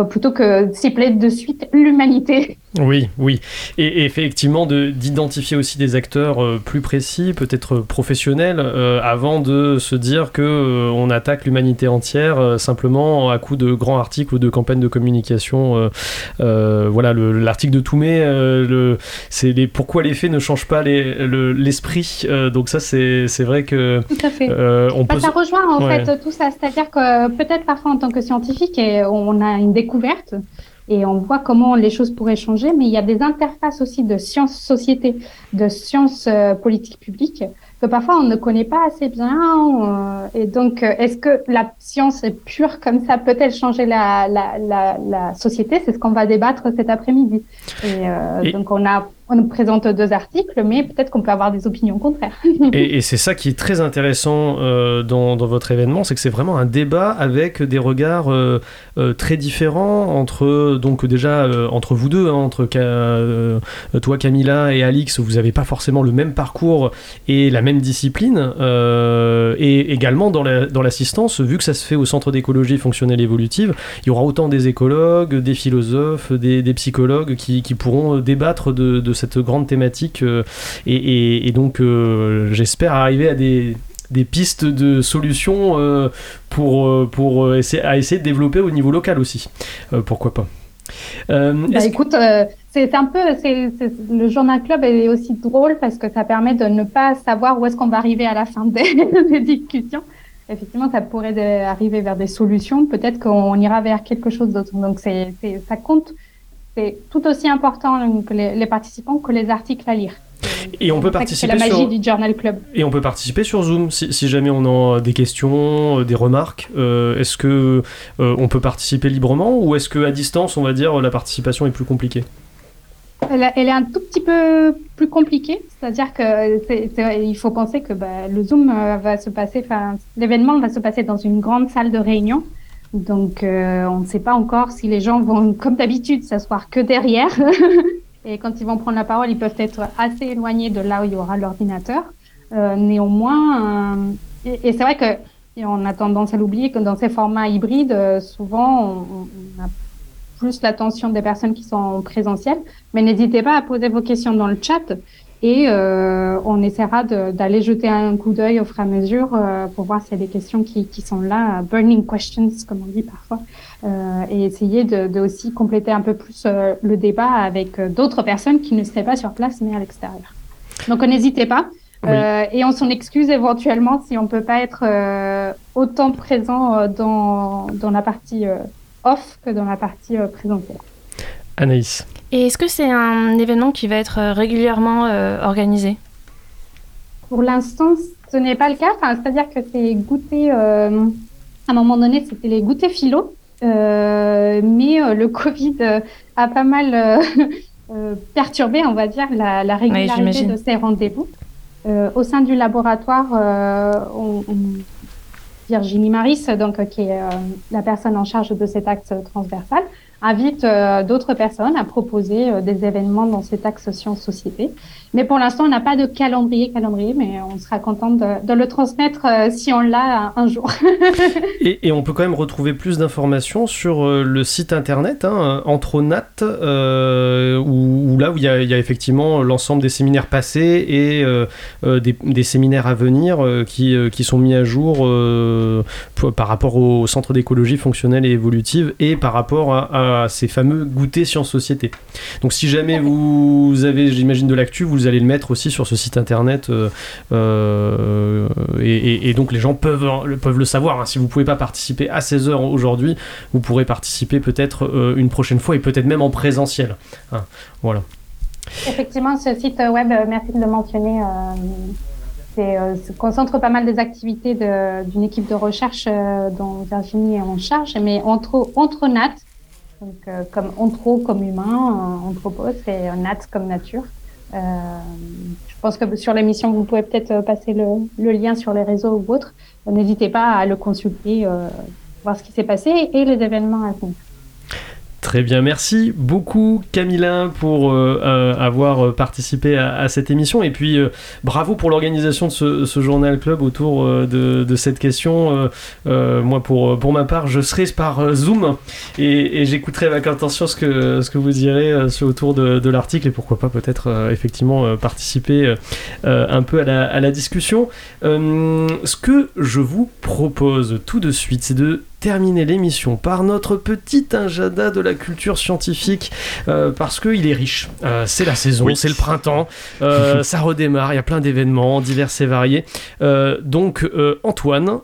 plutôt que cibler de suite l'humanité. Oui, oui. Et, et effectivement, de- d'identifier aussi des acteurs euh, plus précis, peut-être professionnels, euh, avant de se dire que euh, on attaque l'humanité entière euh, simplement à coup de grands articles ou de campagnes de communication. euh, euh, voilà, le- l'article de Toumé, euh, le, c'est les pourquoi les faits ne changent pas les- le- l'esprit. Euh, donc ça, c'est c'est vrai que Tout à fait. euh, on Bah, peut. ça rejoint en Ouais. fait tout ça, c'est-à-dire que peut-être parfois en tant que scientifique, et on a une découverte et on voit comment les choses pourraient changer, mais il y a des interfaces aussi de sciences-société, de sciences euh, politiques publiques que parfois on ne connaît pas assez bien. euh, et donc, euh, est-ce que la science est pure comme ça peut-elle changer la, la, la, la société? C'est ce qu'on va débattre cet après-midi. Et, euh, Et- donc, on a on nous présente deux articles, mais peut-être qu'on peut avoir des opinions contraires. Et, c'est ça qui est très intéressant euh, dans, votre événement, c'est que c'est vraiment un débat avec des regards euh, euh, très différents entre donc déjà entre vous deux, hein, entre toi Camilla et Alix, vous n'avez pas forcément le même parcours et la même discipline, et également dans la- dans l'assistance, vu que ça se fait au Centre d'écologie fonctionnelle évolutive, il y aura autant des écologues, des philosophes, des, psychologues qui, qui pourront débattre de, de cette grande thématique euh, et, et- et donc, euh, j'espère arriver à des, des pistes de solutions euh, pour, pour essayer, à essayer de développer au niveau local aussi. Pourquoi pas Bah, écoute, c'est un peu, c'est, c'est- le journal club est aussi drôle parce que ça permet de ne pas savoir où est-ce qu'on va arriver à la fin des, des discussions. Effectivement, ça pourrait de- arriver vers des solutions. Peut-être qu'on ira vers quelque chose d'autre. Donc, c'est, c'est, ça compte c'est tout aussi important que les, les participants que les articles à lire. Et on peut C'est participer la magie sur... du Journal Club. Et on peut participer sur Zoom si, si jamais on a des questions, euh, des remarques. euh, Est-ce que euh, on peut participer librement ou est-ce que à distance, on va dire, la participation est plus compliquée? Elle, est un tout petit peu plus compliquée, c'est-à-dire que c'est- c'est- il faut penser que bah, le Zoom va se passer, enfin l'événement va se passer dans une grande salle de réunion, donc euh, on ne sait pas encore si les gens vont, comme d'habitude, s'asseoir que derrière, et quand ils vont prendre la parole, ils peuvent être assez éloignés de là où il y aura l'ordinateur. Euh, néanmoins, euh, et, c'est vrai que on a tendance à l'oublier que dans ces formats hybrides, euh, souvent on, on a plus l'attention des personnes qui sont en présentiel. Mais n'hésitez pas à poser vos questions dans le chat et euh, on essaiera d'aller jeter un coup d'œil au fur et à mesure euh, pour voir s'il y a des questions qui, qui sont là, euh, burning questions comme on dit parfois, euh, et essayer de, de aussi compléter un peu plus euh, le débat avec euh, d'autres personnes qui ne seraient pas sur place mais à l'extérieur. Donc n'hésitez pas. Oui. Euh, et on s'en excuse éventuellement si on peut pas être euh, autant présent euh, dans, dans la partie euh, off que dans la partie euh, présentielle. Anaïs. Et est-ce que c'est un événement qui va être euh, régulièrement euh, organisé? Pour l'instant, ce n'est pas le cas. Enfin, C'est-à-dire que c'est goûter, euh, à un moment donné, c'était les goûters philo. Euh, mais euh, le Covid euh, a pas mal perturbé, on va dire, la, la régularité de ces rendez-vous. Euh, au sein du laboratoire, euh, on- on- Virginie Maris, donc, qui est la personne en charge de cet axe transversal, invite euh, d'autres personnes à proposer euh, des événements dans cet axe sciences-société. Mais pour l'instant, on n'a pas de calendrier, calendrier, mais on sera content de, de le transmettre euh, si on l'a un, un jour. Et, et on peut quand même retrouver plus d'informations sur euh, le site internet, hein, Entronat, euh, où, où là où il y, a, il y a effectivement l'ensemble des séminaires passés et euh, euh, des, des séminaires à venir euh, qui, euh, qui sont mis à jour euh, par rapport au Centre d'écologie fonctionnelle et évolutive et par rapport à, à ces fameux goûters sciences-société. Donc si jamais vous avez, j'imagine, de l'actu, vous allez le mettre aussi sur ce site internet euh, euh, et, donc les gens peuvent, peuvent le savoir. hein. Si vous pouvez pas participer à 16h aujourd'hui, vous pourrez participer peut-être euh, une prochaine fois et peut-être même en présentiel. Hein. Voilà. Effectivement, ce site web, merci de le mentionner, euh, se concentre pas mal des activités d'une équipe de recherche dont Virginie est en charge, mais entre, Ontronat, donc euh, comme ontro comme humain, anthropos, et nat comme nature. Euh, je pense que sur l'émission, vous pouvez peut-être euh, passer le, lien sur les réseaux ou autres. N'hésitez pas à le consulter, euh, voir ce qui s'est passé et les événements à venir. Très bien, merci beaucoup Camilla pour euh, euh, avoir euh, participé à, cette émission et puis bravo pour l'organisation de ce, journal club autour de, cette question. Moi pour, pour ma part je serai par Zoom et, j'écouterai avec attention ce que, ce que vous direz sur- autour de, de l'article et pourquoi pas peut-être effectivement participer un peu à la, à la discussion. Ce que je vous propose tout de suite c'est de terminer l'émission par notre petit agenda de la culture scientifique euh, parce qu'il est riche. Euh, c'est la saison, Oui. c'est le printemps, euh, ça redémarre, il y a plein d'événements divers et variés. Euh, donc Antoine,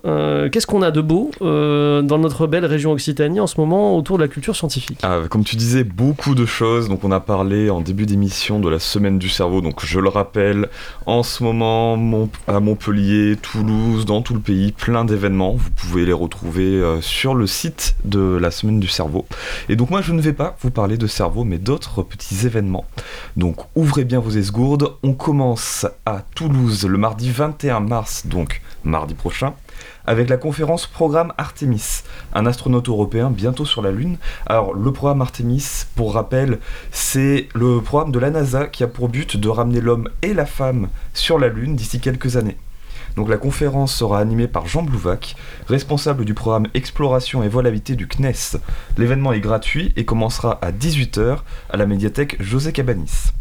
qu'est-ce qu'on a de beau dans notre belle région Occitanie en ce moment autour de la culture scientifique? Ah, comme tu disais, beaucoup de choses. Donc, on a parlé en début d'émission de la semaine du cerveau. Donc, je le rappelle, en ce moment, à Montpellier, Toulouse, dans tout le pays, plein d'événements. Vous pouvez les retrouver sur le site de la semaine du cerveau. Et donc, moi, je ne vais pas vous parler de cerveau, mais d'autres petits événements. Donc, ouvrez bien vos esgourdes. On commence à Toulouse le mardi 21 mars, donc mardi prochain, avec la conférence Programme Artemis, un astronaute européen bientôt sur la Lune. Alors, le programme Artemis, pour rappel, c'est le programme de la NASA qui a pour but de ramener l'homme et la femme sur la Lune d'ici quelques années. Donc la conférence sera animée par Jean Blouvac, responsable du programme Exploration et Volabilité du CNES. L'événement est gratuit et commencera à 18h à la médiathèque José Cabanis.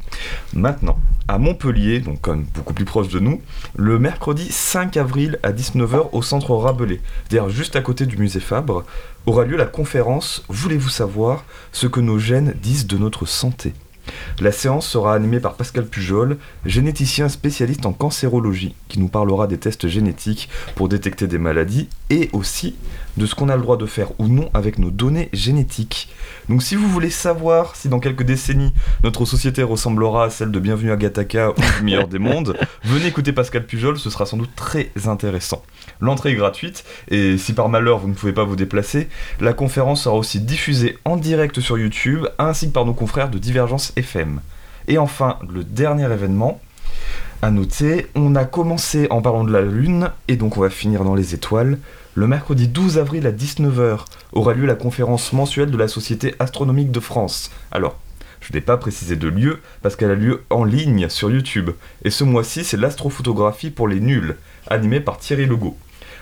Maintenant, à Montpellier, donc même beaucoup plus proche de nous, le mercredi 5 avril à 19h au centre Rabelais, c'est-à-dire juste à côté du musée Fabre, aura lieu la conférence Voulez-vous savoir ce que nos gènes disent de notre santé? La séance sera animée par Pascal Pujol, généticien spécialiste en cancérologie, qui nous parlera des tests génétiques pour détecter des maladies et aussi de ce qu'on a le droit de faire ou non avec nos données génétiques. Donc si vous voulez savoir si dans quelques décennies notre société ressemblera à celle de Bienvenue à Gataka ou du meilleur des mondes, venez écouter Pascal Pujol, ce sera sans doute très intéressant. L'entrée est gratuite et si par malheur vous ne pouvez pas vous déplacer, la conférence sera aussi diffusée en direct sur YouTube ainsi que par nos confrères de Divergence FM. Et enfin, le dernier événement, à noter, on a commencé en parlant de la Lune et donc on va finir dans les étoiles. Le mercredi 12 avril à 19h aura lieu la conférence mensuelle de la Société astronomique de France. Alors, je n'ai pas précisé de lieu parce qu'elle a lieu en ligne sur YouTube. Et ce mois-ci, c'est l'astrophotographie pour les nuls, animée par Thierry Legault.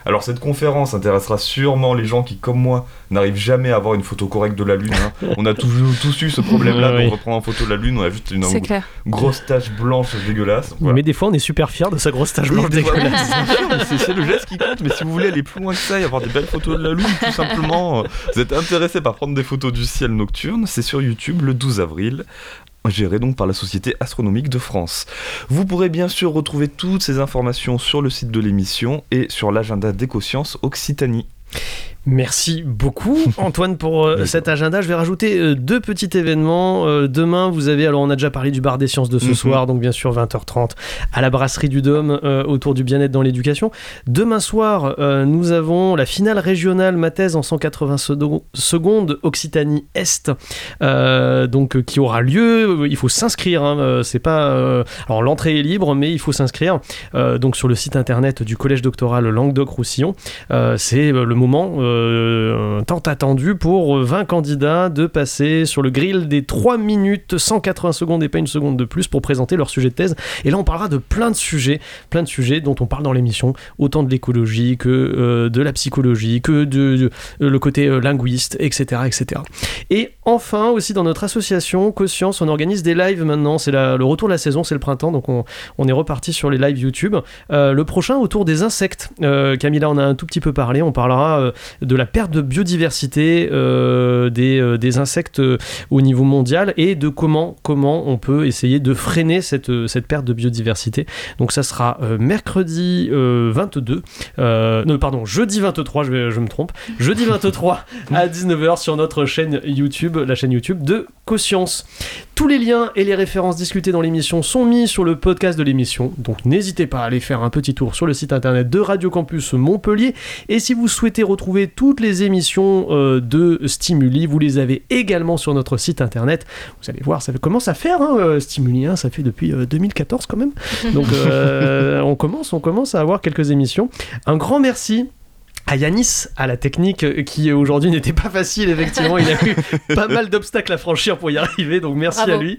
Alors cette conférence intéressera sûrement les gens qui, comme moi, n'arrivent jamais à avoir une photo correcte de la Lune. hein. On a toujours tous eu ce problème-là Oui. de reprendre en photo de la Lune, on a juste une grosse tache blanche dégueulasse. Voilà. Mais des fois, on est super fiers de sa grosse tache blanche dégueulasse. c'est le geste qui compte. Mais si vous voulez aller plus loin que ça et avoir des belles photos de la Lune, tout simplement, euh, vous êtes intéressé par prendre des photos du ciel nocturne, c'est sur YouTube le 12 avril. Géré donc par la Société astronomique de France. Vous pourrez bien sûr retrouver toutes ces informations sur le site de l'émission et sur l'agenda d'Écosciences Occitanie. Merci beaucoup Antoine pour euh, cet agenda. Je vais rajouter euh, deux petits événements. Euh, demain, vous avez, alors on a déjà parlé du bar des sciences de ce Mhm. soir, donc bien sûr 20h30 à la brasserie du Dôme autour du bien-être dans l'éducation. Demain soir, nous avons la finale régionale Mathèse en 180 sedo- secondes Occitanie Est, donc qui aura lieu. Il faut s'inscrire. hein, c'est pas, alors l'entrée est libre, mais il faut s'inscrire. Donc sur le site internet du collège doctoral Languedoc-Roussillon. C'est le moment euh, tant attendu pour euh, 20 candidats de passer sur le grill des 3 minutes 180 secondes et pas une seconde de plus pour présenter leur sujet de thèse. Et là, on parlera de plein de sujets, plein de sujets dont on parle dans l'émission, autant de l'écologie que euh, de la psychologie, que de, euh, le côté euh, linguiste, etc., etc. Et enfin, aussi dans notre association Coscience, on organise des lives maintenant. C'est le retour de la saison, c'est le printemps, donc on, on est reparti sur les lives YouTube. Euh, le prochain autour des insectes. Euh, Camilla en a un tout petit peu parlé. On parlera euh, de la perte de biodiversité euh, des, euh, des insectes euh, au niveau mondial et de comment, on peut essayer de freiner cette, perte de biodiversité. Donc ça sera mercredi euh, 22, euh, non pardon, jeudi 23, je, je me trompe, jeudi 23 à 19h sur notre chaîne YouTube, la chaîne YouTube de Coscience. Tous les liens et les références discutées dans l'émission sont mis sur le podcast de l'émission, donc n'hésitez pas à aller faire un petit tour sur le site internet de Radio Campus Montpellier. Et si vous souhaitez retrouver toutes les émissions euh, de Stimuli, vous les avez également sur notre site internet. Vous allez voir, ça commence à faire hein, euh, Stimuli, hein, ça fait depuis euh, 2014 quand même. Donc euh, on commence, on commence à avoir quelques émissions. Un grand merci à Yanis, à la technique euh, qui aujourd'hui n'était pas facile, effectivement. Il a eu pas mal d'obstacles à franchir pour y arriver, donc merci Bravo. à lui.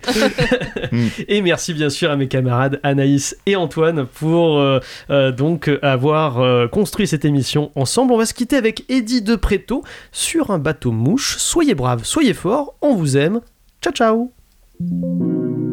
et merci bien sûr à mes camarades Anaïs et Antoine pour euh, euh, donc avoir euh, construit cette émission ensemble. On va se quitter avec Eddie de Préto sur un bateau mouche. Soyez braves, soyez forts, on vous aime. Ciao ciao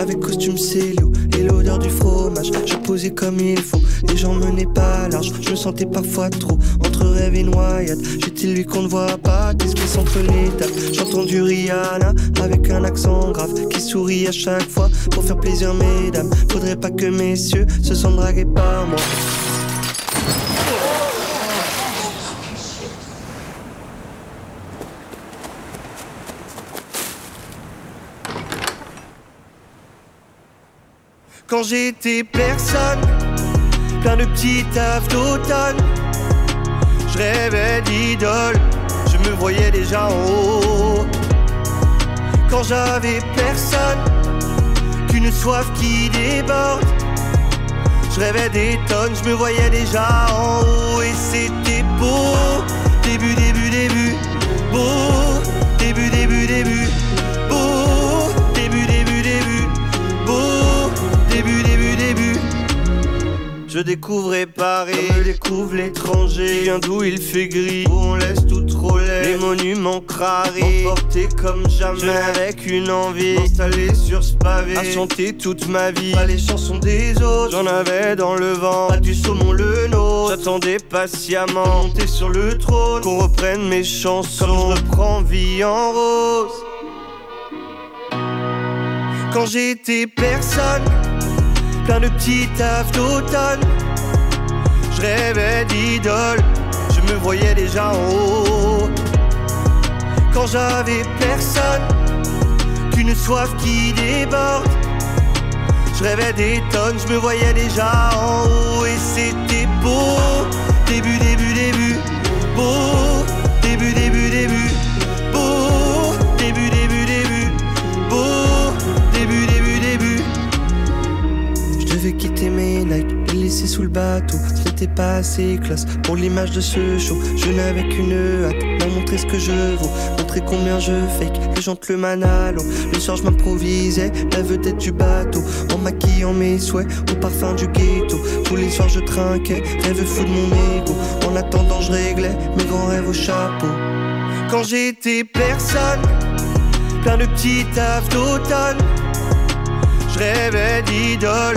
Avec costume Célio et l'odeur du fromage. Je posais comme il faut, les gens menaient pas large. Je me sentais parfois trop entre rêve et noyade. J'étais lui qu'on ne voit pas, d'espèce entre les tables. J'entends du Rihanna avec un accent grave Qui sourit à chaque fois. Pour faire plaisir mesdames Faudrait pas que messieurs se sentent dragués par moi Quand j'étais personne, plein de petits tafs d'automne. Je rêvais d'idole, je me voyais déjà en haut. Quand j'avais personne, qu'une soif qui déborde. Je rêvais des tonnes, je me voyais déjà en haut et c'était beau. début, début, début. Beau, Je découvre Paris, je découvre l'étranger. Viens d'où il fait gris, où on laisse tout trop laid. Les monuments crarés, emportés comme jamais. Je avec une envie, installé sur ce pavé. À chanter toute ma vie, pas les chansons des autres. J'en avais dans le vent, pas du saumon le nôtre. J'attendais patiemment, monter sur le trône. Qu'on reprenne mes chansons, comme je reprends vie en rose. Quand j'étais personne plein de petits tafs d'automne. Je rêvais d'idole, je me voyais déjà en haut. Quand j'avais personne, qu'une soif qui déborde. Je rêvais des tonnes, je me voyais déjà en haut et c'était beau. Début, début, début, beau. Laisser sous le bateau. Pas assez classe pour l'image de ce show. Je n'avais qu'une hâte, leur montrer ce que je vaux. Montrer combien je fake, les gens te le manalo. Le soir, je m'improvisais, la vedette du bateau. En maquillant mes souhaits, au parfum du ghetto. Tous les soirs, je trinquais, rêve fou de mon ego. En attendant, je réglais mes grands rêves au chapeau. Quand j'étais personne, plein de petits tafs d'automne. Je rêvais d'idole,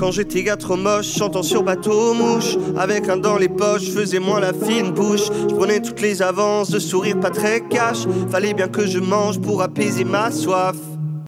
Quand j'étais gars trop moche, chantant sur bateau mouche Avec un dans les poches, faisais moins la fine bouche. Je prenais toutes les avances, de sourire pas très cash. Fallait bien que je mange pour apaiser ma soif